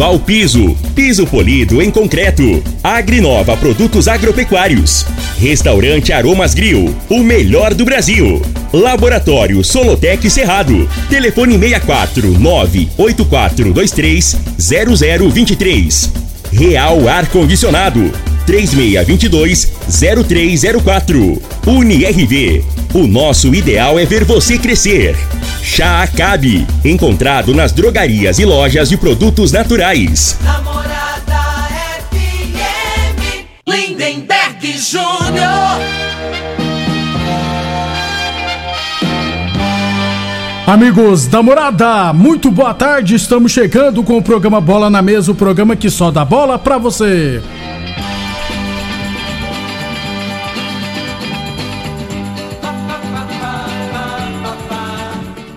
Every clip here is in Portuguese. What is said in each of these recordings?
Valpiso, piso polido em concreto. Agrinova Produtos Agropecuários. Restaurante Aromas Grill, o melhor do Brasil. Laboratório Solotec Cerrado. Telefone 64 98423 0023. Real Ar Condicionado. 3622 0304. UniRV. O nosso ideal é ver você crescer. Chá Acabe. Encontrado nas drogarias e lojas de produtos naturais. Namorada FM. Lindenberg Júnior. Amigos da morada, muito boa tarde. Estamos chegando com o programa Bola na Mesa o programa que só dá bola pra você.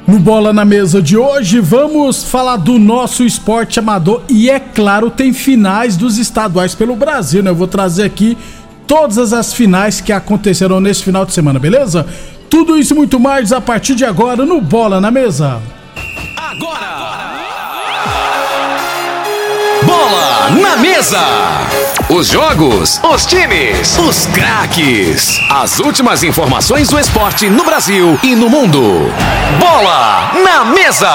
No Bola na Mesa de hoje, vamos falar do nosso esporte amador e, é claro, tem finais dos estaduais pelo Brasil, né? Eu vou trazer aqui todas as finais que aconteceram nesse final de semana, beleza? Tudo isso e muito mais a partir de agora no Bola na Mesa. Bola na mesa. Os jogos, os times, os craques. As últimas informações do esporte no Brasil e no mundo. Bola na mesa.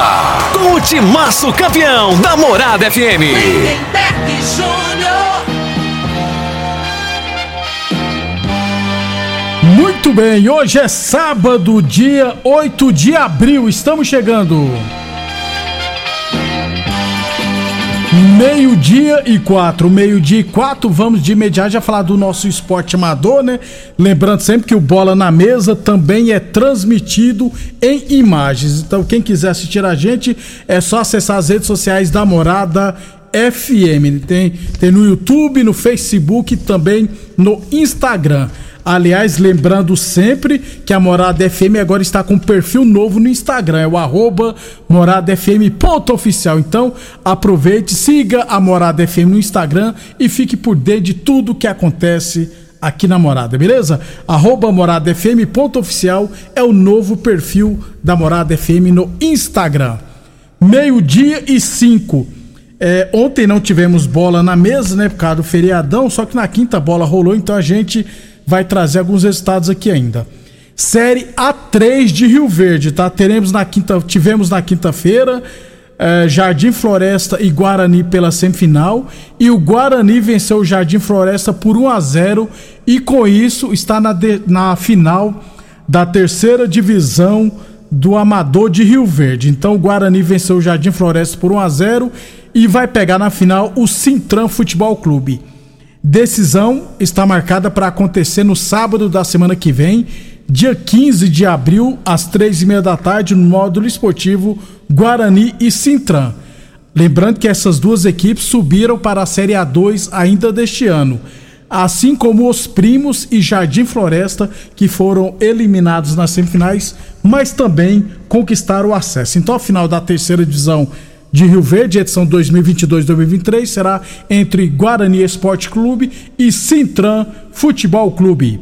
Com o timaço campeão da Morada FM. Muito bem, hoje é sábado, dia 8 de abril, estamos chegando. Meio-dia e quatro, meio-dia e quatro, vamos de imediato já falar do nosso esporte amador, né? Lembrando sempre que o Bola na Mesa também é transmitido em imagens. Então, quem quiser assistir a gente, é só acessar as redes sociais da Morada FM. Tem, tem no YouTube, no Facebook e também no Instagram. Aliás, lembrando sempre que a Morada FM agora está com um perfil novo no Instagram, é o arroba moradafm.oficial. Então, aproveite, siga a Morada FM no Instagram e fique por dentro de tudo que acontece aqui na Morada, beleza? Arroba moradafm.oficial é o novo perfil da Morada FM no Instagram. Meio-dia e cinco. É, ontem não tivemos bola na mesa, né? Por causa do feriadão, só que na quinta bola rolou, então a gente vai trazer alguns resultados aqui ainda. Série A3 de Rio Verde, tá? Teremos na quinta, tivemos na quinta-feira é, Jardim Floresta e Guarani pela semifinal e o Guarani venceu o Jardim Floresta por 1 a 0 e com isso está na, de- na final da terceira divisão do Amador de Rio Verde. Então o Guarani venceu o Jardim Floresta por 1 a 0 e vai pegar na final o Sintran Futebol Clube. Decisão está marcada para acontecer no sábado da semana que vem, dia 15 de abril, às três e meia da tarde, no módulo esportivo Guarani e Sintran. Lembrando que essas duas equipes subiram para a Série A2 ainda deste ano, assim como os Primos e Jardim Floresta, que foram eliminados nas semifinais, mas também conquistaram o acesso. Então, a final da terceira divisão de Rio Verde, edição 2022-2023, será entre Guarani Esporte Clube e Sintran Futebol Clube.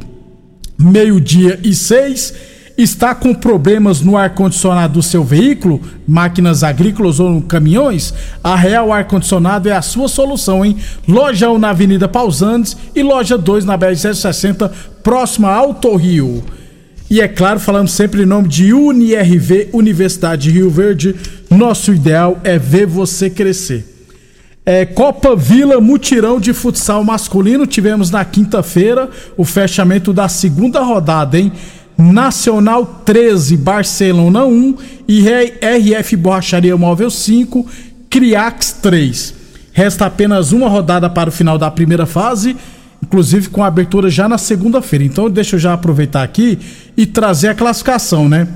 Meio-dia e seis. Está com problemas no ar-condicionado do seu veículo, máquinas agrícolas ou caminhões? A Real Ar-Condicionado é a sua solução, hein? Loja 1 na Avenida Pausantes e loja 2 na BR-060, próxima ao Auto Rio. E é claro, falamos sempre em nome de UniRV, Universidade de Rio Verde. Nosso ideal é ver você crescer. É, Copa Vila Mutirão de Futsal Masculino. Tivemos na quinta-feira o fechamento da segunda rodada, hein? Nacional 13, Barcelona 1 e RF Borracharia Móvel 5, Criax 3. Resta apenas uma rodada para o final da primeira fase, inclusive com a abertura já na segunda-feira. Então deixa eu já aproveitar aqui e trazer a classificação, né?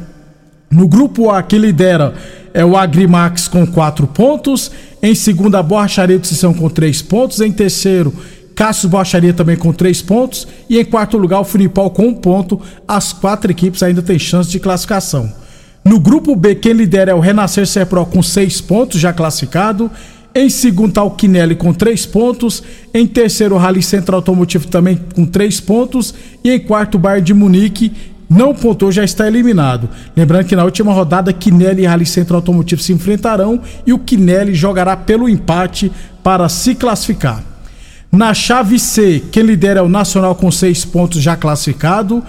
No grupo A, que lidera é o Agrimax com 4 pontos. Em segundo, a Borracharia de Sissão com 3 pontos. Em terceiro, Cássio Bocharia também com três pontos. E em quarto lugar, o Funipol com um ponto. As quatro equipes ainda têm chance de classificação. No grupo B, quem lidera é o Renascer Serpro com seis pontos, já classificado. Em segundo o Quinelli com três pontos. Em terceiro, o Rally Central Automotivo também com três pontos. E em quarto, o Bayern de Munique não pontou, já está eliminado. Lembrando que na última rodada, Quinelli e Rally Centro Automotivo se enfrentarão e o Quinelli jogará pelo empate para se classificar. Na chave C, quem lidera é o Nacional com seis pontos já classificado.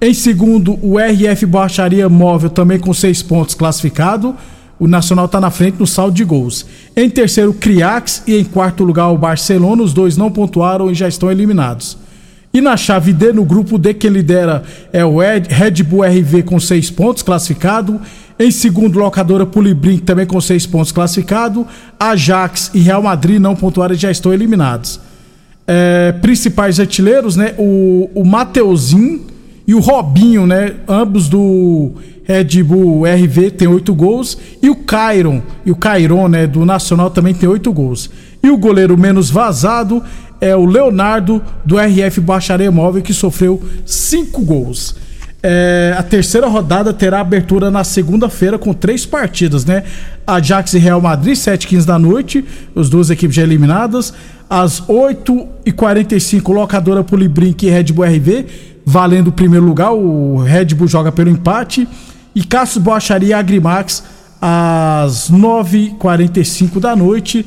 Em segundo, o RF Borracharia Móvel também com seis pontos classificado. O Nacional está na frente no saldo de gols. Em terceiro, Criax e em quarto lugar o Barcelona. Os dois não pontuaram e já estão eliminados. E na chave D, no grupo D, quem lidera é o Red Bull RV com seis pontos, classificado. Em segundo, locadora Pulibrink também com seis pontos, classificado. Ajax e Real Madrid não pontuaram e já estão eliminados. É, principais artilheiros, né? O, o Mateuzinho e o Robinho, né? Ambos do Red Bull RV tem oito gols. E o Cairon, e o Cairon, né? Do Nacional também tem oito gols. E o goleiro menos vazado é o Leonardo do RF Baixaria Móvel que sofreu cinco gols. É, a terceira rodada terá abertura na segunda-feira com três partidas, né? Ajax e Real Madrid, 7 h 15 da noite, as duas equipes já eliminadas. Às 8h45, locadora Polibrink e Red Bull RV, valendo o primeiro lugar. O Red Bull joga pelo empate. E Cássio Boacharia Agrimax, às 9h45 da noite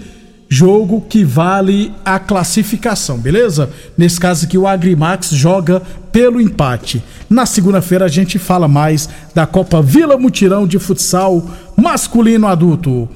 jogo que vale a classificação, beleza? Nesse caso aqui, o Agrimax joga pelo empate. Na segunda-feira a gente fala mais da Copa Vila Mutirão de Futsal Masculino Adulto.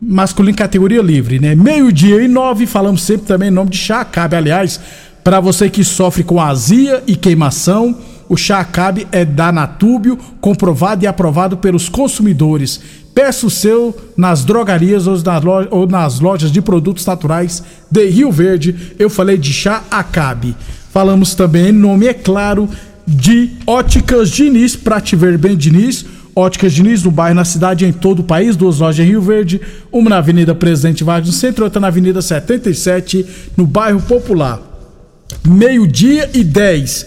Masculino categoria livre, né? Meio-dia e nove, falamos sempre também em nome de Chá Cabe. Aliás, para você que sofre com azia e queimação, o Chá Cabe é da Natúbio, comprovado e aprovado pelos consumidores Peça o seu nas drogarias ou nas lojas de produtos naturais de Rio Verde. Eu falei de chá Acabe. Falamos também, nome é claro, de Óticas Diniz, para te ver bem, Diniz. Óticas Diniz, no bairro, na cidade, em todo o país. Duas lojas em Rio Verde, uma na Avenida Presidente Vargas no centro, outra na Avenida 77, no bairro Popular. Meio-dia e 10.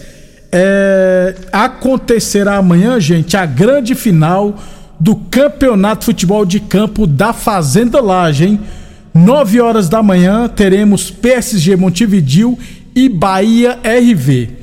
É, acontecerá amanhã, gente, a grande final do Campeonato Futebol de Campo da Fazenda Laje, hein? 9 horas da manhã teremos PSG Montevidil e Bahia RV.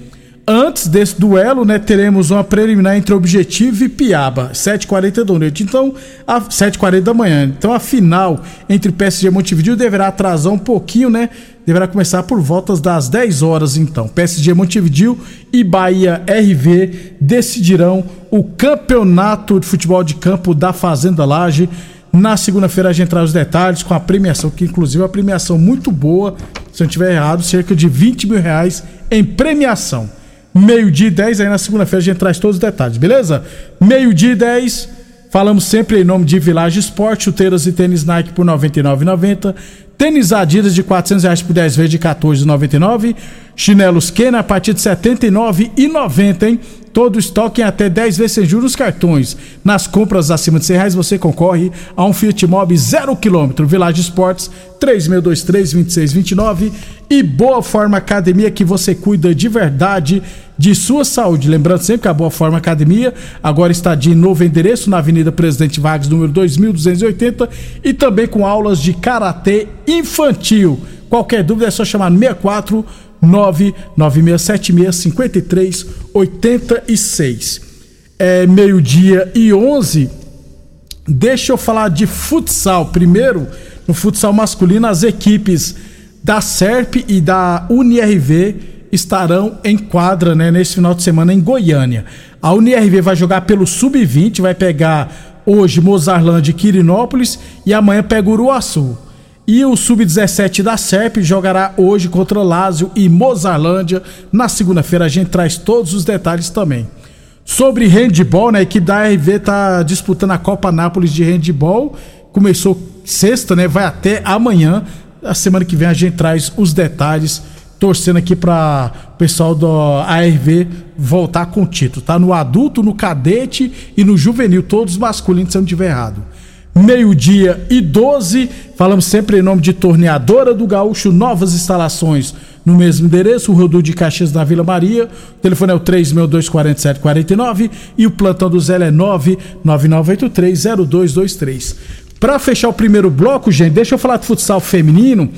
Antes desse duelo, né, teremos uma preliminar entre Objetivo e Piaba, 7h40 da noite. Então, a 7h40 da manhã. Então, a final entre PSG e Montevideo deverá atrasar um pouquinho, né? Deverá começar por voltas das 10 horas, então. PSG Montevideo e Bahia RV decidirão o campeonato de futebol de campo da Fazenda Laje. Na segunda-feira a gente traz os detalhes com a premiação, que inclusive é uma premiação muito boa, se eu não estiver errado, cerca de 20 mil reais em premiação meio-dia e 10. Aí na segunda-feira a gente traz todos os detalhes, beleza? Meio-dia e 10. Falamos sempre em nome de Village Esporte, chuteiras e tênis Nike por R$ 99,90. Tênis Adidas de 400 reais por 10 vezes de 14,99. Chinelos Kenner a partir de R$ 79,90, hein? Todo estoque em até 10 vezes sem juros cartões. Nas compras acima de 100 reais você concorre a um Fiat Mobi 0 km. Village Esportes 3623-2629 e Boa Forma Academia que você cuida de verdade de sua saúde. Lembrando sempre que a Boa Forma Academia agora está de novo endereço na Avenida Presidente Vargas, número 2280 e também com aulas de karatê infantil. Qualquer dúvida é só chamar no 64 996765386. É meio-dia e 11. Deixa eu falar de futsal. Primeiro, no futsal masculino, as equipes da SERP e da UNIRV estarão em quadra né, nesse final de semana em Goiânia. A UNIRV vai jogar pelo Sub-20, vai pegar hoje Mozarlândia e Quirinópolis e amanhã pega Uruaçu. E o Sub-17 da SERP jogará hoje contra Lázio e Mozarlândia. Na segunda-feira a gente traz todos os detalhes também. Sobre handball, né? A equipe da RV está disputando a Copa Nápoles de handball. Começou sexta, né? Vai até amanhã. A semana que vem a gente traz os detalhes. Torcendo aqui para o pessoal da ARV voltar com o título, tá? No adulto, no cadete e no juvenil, todos masculinos, se eu não estiver errado. Meio-dia e 12. Falamos sempre em nome de Torneadora do Gaúcho, novas instalações no mesmo endereço, o Rodu de Caxias da Vila Maria. O telefone é o 3624749 e o plantão do Zé é 999830223. Para fechar o primeiro bloco, gente, deixa eu falar de futsal feminino,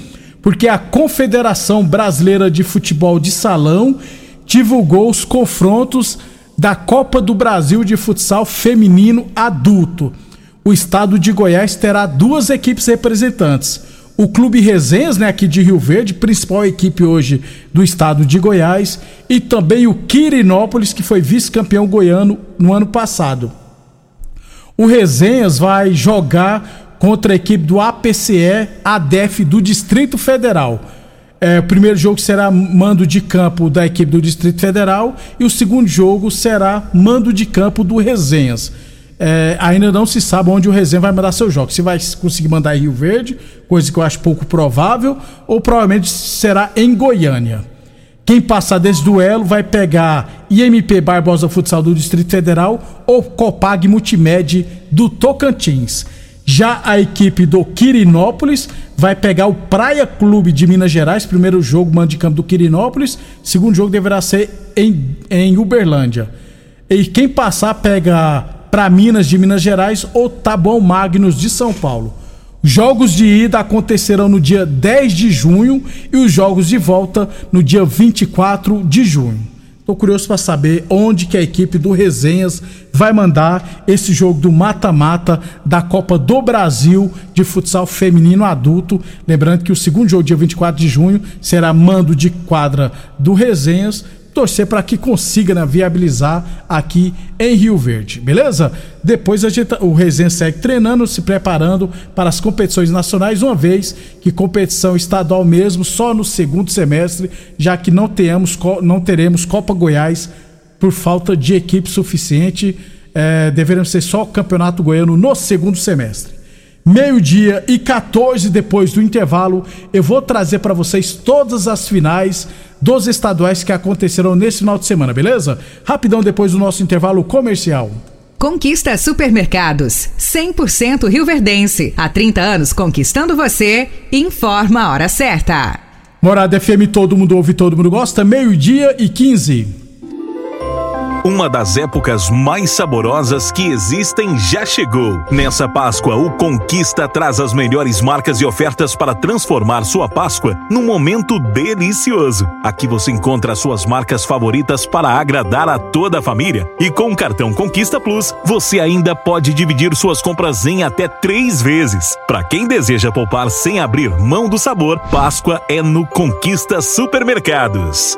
porque a Confederação Brasileira de Futebol de Salão divulgou os confrontos da Copa do Brasil de Futsal Feminino Adulto. O estado de Goiás terá duas equipes representantes. O Clube Resenhas, né, aqui de Rio Verde, principal equipe hoje do estado de Goiás, e também o Quirinópolis, que foi vice-campeão goiano no ano passado. O Resenhas vai jogar contra a equipe do APCE ADEF do Distrito Federal. É, o primeiro jogo será mando de campo da equipe do Distrito Federal e o segundo jogo será mando de campo do Resenhas. É, ainda não se sabe onde o Resenha vai mandar seus jogos. Se vai conseguir mandar em Rio Verde, coisa que eu acho pouco provável, ou provavelmente será em Goiânia. Quem passar desse duelo vai pegar IMP Barbosa Futsal do Distrito Federal ou Copag Multimed do Tocantins. Já a equipe do Quirinópolis vai pegar o Praia Clube de Minas Gerais, primeiro jogo, mando de campo do Quirinópolis, segundo jogo deverá ser em, em Uberlândia. E quem passar pega para Minas de Minas Gerais ou Taboão Magnus de São Paulo. Jogos de ida acontecerão no dia 10 de junho e os jogos de volta no dia 24 de junho. Estou curioso para saber onde que a equipe do Resenhas vai mandar esse jogo do mata-mata da Copa do Brasil de futsal feminino adulto. Lembrando que o segundo jogo, dia 24 de junho, será mando de quadra do Resenhas torcer para que consiga né, viabilizar aqui em Rio Verde, beleza? Depois a gente, o Resenha segue treinando, se preparando para as competições nacionais, uma vez que competição estadual mesmo só no segundo semestre, já que não, tenhamos, não teremos Copa Goiás por falta de equipe suficiente. É, deveremos ser só o Campeonato Goiano no segundo semestre meio-dia e 14 depois do intervalo, eu vou trazer para vocês todas as finais dos estaduais que aconteceram nesse final de semana, beleza? Rapidão depois do nosso intervalo comercial. Conquista Supermercados, 100% rioverdense. Há 30 anos conquistando você. Informa a hora certa. Morada FM, todo mundo ouve, todo mundo gosta. Meio-dia e 15. Uma das épocas mais saborosas que existem já chegou. Nessa Páscoa, o Conquista traz as melhores marcas e ofertas para transformar sua Páscoa num momento delicioso. Aqui você encontra suas marcas favoritas para agradar a toda a família. E com o cartão Conquista Plus, você ainda pode dividir suas compras em até três vezes. Para quem deseja poupar sem abrir mão do sabor, Páscoa é no Conquista Supermercados.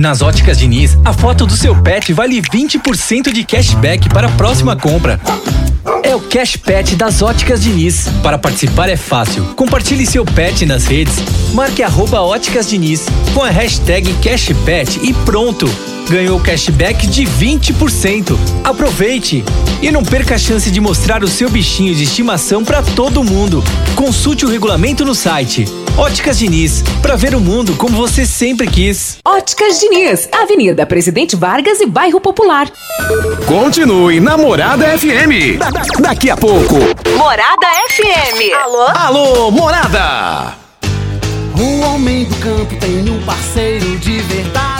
Nas óticas Diniz, a foto do seu pet vale 20% de cashback para a próxima compra. É o Cash Pet das Óticas Diniz. Para participar é fácil. Compartilhe seu pet nas redes. Marque arroba Óticas com a hashtag CashPet e pronto! Ganhou cashback de 20%. Aproveite! E não perca a chance de mostrar o seu bichinho de estimação para todo mundo. Consulte o regulamento no site. Óticas Diniz, para ver o mundo como você sempre quis. Óticas Diniz, Avenida Presidente Vargas e Bairro Popular. Continue na Morada FM. Da- da- daqui a pouco. Morada FM. Alô? Alô, Morada! O homem do campo tem um parceiro de verdade.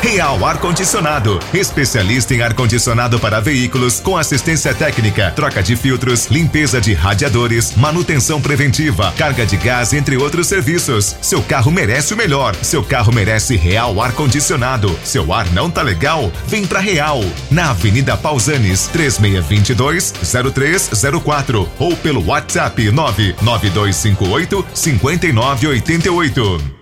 Real Ar Condicionado, especialista em ar condicionado para veículos com assistência técnica, troca de filtros, limpeza de radiadores, manutenção preventiva, carga de gás, entre outros serviços. Seu carro merece o melhor. Seu carro merece Real Ar Condicionado. Seu ar não tá legal? Vem pra Real. Na Avenida Pausanes, 3622 0304 ou pelo WhatsApp 99258 5988.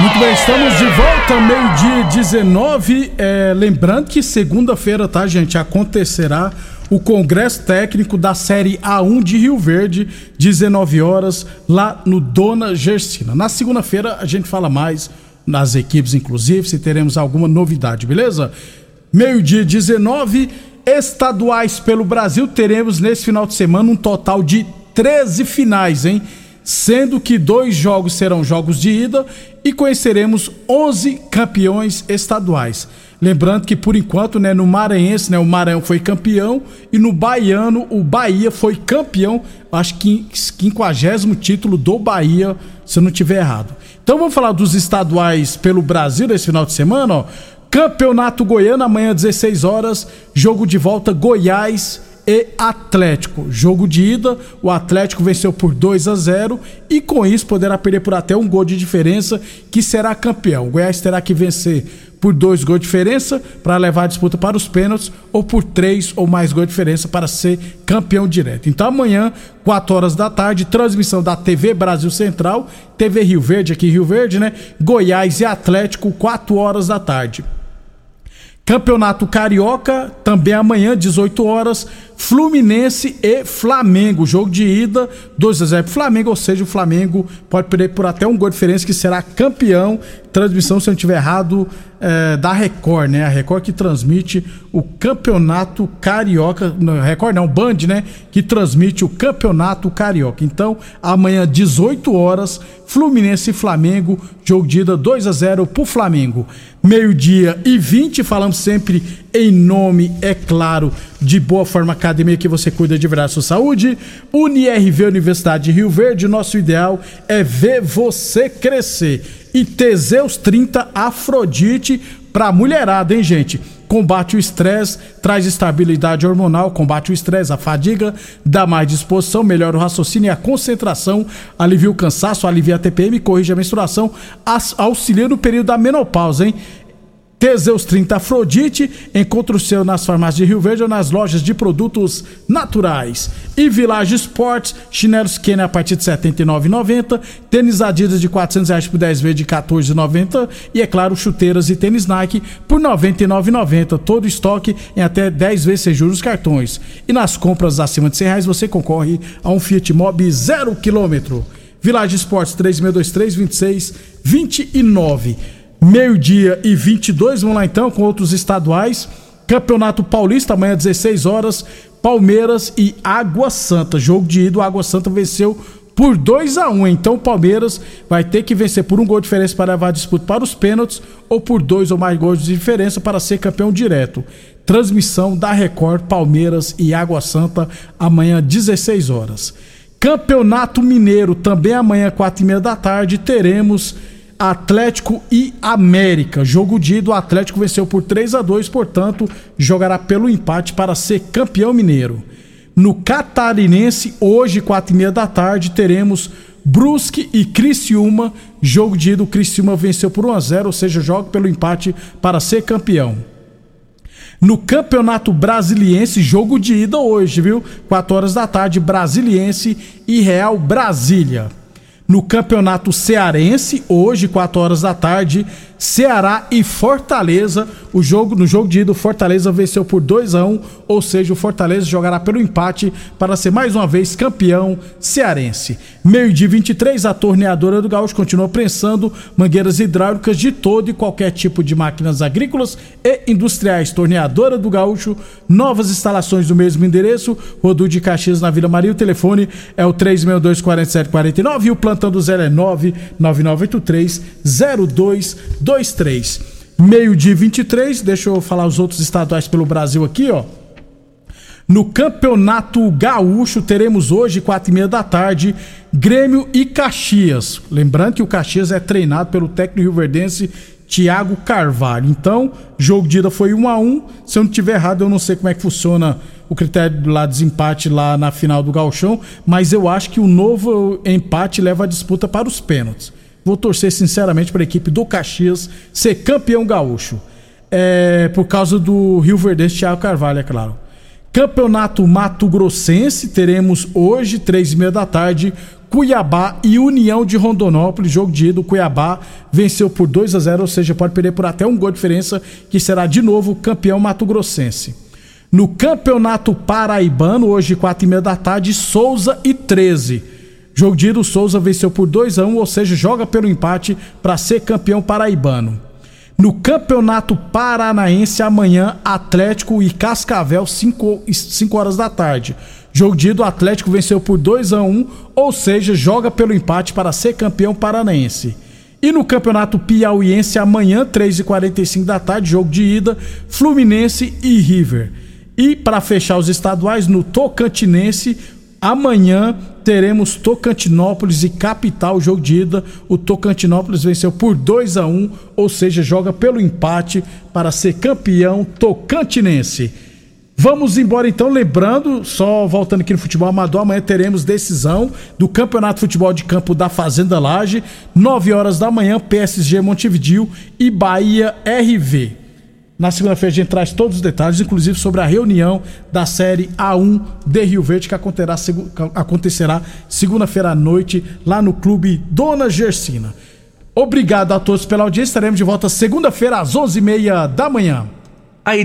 Muito bem, estamos de volta, meio-dia 19. É, lembrando que segunda-feira, tá, gente? Acontecerá o Congresso Técnico da Série A1 de Rio Verde, 19 horas, lá no Dona Gersina. Na segunda-feira a gente fala mais nas equipes, inclusive, se teremos alguma novidade, beleza? Meio-dia 19, estaduais pelo Brasil, teremos nesse final de semana um total de 13 finais, hein? Sendo que dois jogos serão jogos de ida e conheceremos 11 campeões estaduais. Lembrando que por enquanto, né, no Maranhense, né, o Maranhão foi campeão e no Baiano o Bahia foi campeão, acho que 50 título do Bahia, se eu não tiver errado. Então vamos falar dos estaduais pelo Brasil esse final de semana, ó. Campeonato Goiano amanhã 16 horas, jogo de volta Goiás e Atlético. Jogo de ida, o Atlético venceu por 2 a 0 e com isso poderá perder por até um gol de diferença, que será campeão. O Goiás terá que vencer por dois gols de diferença para levar a disputa para os pênaltis ou por três ou mais gols de diferença para ser campeão direto. Então amanhã, 4 horas da tarde, transmissão da TV Brasil Central, TV Rio Verde aqui em Rio Verde, né? Goiás e Atlético, 4 horas da tarde. Campeonato Carioca, também amanhã, 18 horas, Fluminense e Flamengo. Jogo de ida, 2 a 0 pro Flamengo, ou seja, o Flamengo pode perder por até um gol de diferença, que será campeão. Transmissão, se eu não estiver errado, é, da Record, né? A Record que transmite o Campeonato Carioca. Record não, Band, né? Que transmite o Campeonato Carioca. Então, amanhã, 18 horas, Fluminense e Flamengo, jogo de ida 2 a 0 pro Flamengo. Meio-dia e 20, falamos sempre em nome, é claro, de Boa Forma Academia que você cuida de verdade sua saúde. UniRV Universidade de Rio Verde, nosso ideal é ver você crescer. E Teseus 30 Afrodite pra mulherada, hein, gente? combate o estresse, traz estabilidade hormonal, combate o estresse, a fadiga, dá mais disposição, melhora o raciocínio e a concentração, alivia o cansaço, alivia a TPM, corrige a menstruação, auxilia no período da menopausa, hein? Teseus 30 Afrodite, encontre o seu nas farmácias de Rio Verde ou nas lojas de produtos naturais. E Village Sports, chinelos Kenner a partir de R$ 79,90, tênis Adidas de 400 reais por 10 vezes de R$ 14,90 e, é claro, chuteiras e tênis Nike por R$ 99,90. Todo estoque em até 10 vezes sem juros cartões. E nas compras acima de 100 reais você concorre a um Fiat Mobi 0 km. Village Sports 3623 2629 meio-dia e 22. Vamos lá então com outros estaduais. Campeonato Paulista, amanhã 16 horas. Palmeiras e Água Santa. Jogo de ida, Água Santa venceu por 2 a 1 Então o Palmeiras vai ter que vencer por um gol de diferença para levar a disputa para os pênaltis ou por dois ou mais gols de diferença para ser campeão direto. transmissão da Record, Palmeiras e Água Santa, amanhã 16 horas. Campeonato Mineiro, também amanhã, 4 e meia da tarde, teremos Atlético e América. Jogo de ida, o Atlético venceu por 3 a 2 portanto, jogará pelo empate para ser campeão mineiro. No Catarinense, hoje, 4 e meia da tarde, teremos Brusque e Criciúma. Jogo de ida, o Criciúma venceu por 1 a 0 ou seja, joga pelo empate para ser campeão. No Campeonato Brasiliense, jogo de ida hoje, viu? 4 horas da tarde, Brasiliense e Real Brasília. No Campeonato Cearense, hoje, 4 horas da tarde, Ceará e Fortaleza. O jogo no jogo de ida, Fortaleza venceu por 2 a 1, ou seja, o Fortaleza jogará pelo empate para ser mais uma vez campeão cearense. Meio de 23, a torneadora do Gaúcho continua prensando mangueiras hidráulicas de todo e qualquer tipo de máquinas agrícolas e industriais. Torneadora do Gaúcho, novas instalações do mesmo endereço, Rodu de Caxias na Vila Maria. O telefone é o 3624749 e o plantão do zero é 99983 02 23. Meio dia 23, deixa eu falar os outros estaduais pelo Brasil aqui, ó. No Campeonato Gaúcho, teremos hoje, quatro e meia da tarde, Grêmio e Caxias. Lembrando que o Caxias é treinado pelo técnico rio-verdense Thiago Carvalho. Então, jogo de ida foi 1 um a 1 um. Se eu não tiver errado, eu não sei como é que funciona o critério lá de desempate lá na final do Gauchão, mas eu acho que o novo empate leva a disputa para os pênaltis. Vou torcer sinceramente para a equipe do Caxias ser campeão gaúcho. É, por causa do Rio Verde Thiago Carvalho, é claro. Campeonato Mato Grossense, teremos hoje, três e meia da tarde, Cuiabá e União de Rondonópolis, jogo de ida, o Cuiabá venceu por 2 a 0, ou seja, pode perder por até um gol de diferença, que será de novo campeão Mato Grossense. No Campeonato Paraibano, hoje, quatro e meia da tarde, Souza e 13. Jogo de ida, o Souza venceu por 2 a 1 ou seja, joga pelo empate para ser campeão paraibano. No Campeonato Paranaense, amanhã, Atlético e Cascavel, 5 horas da tarde. Jogo de ida, o Atlético venceu por 2 a 1 ou seja, joga pelo empate para ser campeão paranaense. E no Campeonato Piauiense, amanhã, 3h45 da tarde, jogo de ida, Fluminense e River. E para fechar os estaduais, no Tocantinense, Amanhã teremos Tocantinópolis e Capital, jogo de ida. O Tocantinópolis venceu por 2 a 1 ou seja, joga pelo empate para ser campeão tocantinense. Vamos embora então, lembrando, só voltando aqui no futebol amador, amanhã teremos decisão do Campeonato de Futebol de Campo da Fazenda Laje, 9 horas da manhã, PSG Montevideo e Bahia RV. Na segunda-feira a gente traz todos os detalhes, inclusive sobre a reunião da série A1 de Rio Verde, que acontecerá segunda-feira à noite lá no Clube Dona Gersina. Obrigado a todos pela audiência. Estaremos de volta segunda-feira às 11h30 da manhã.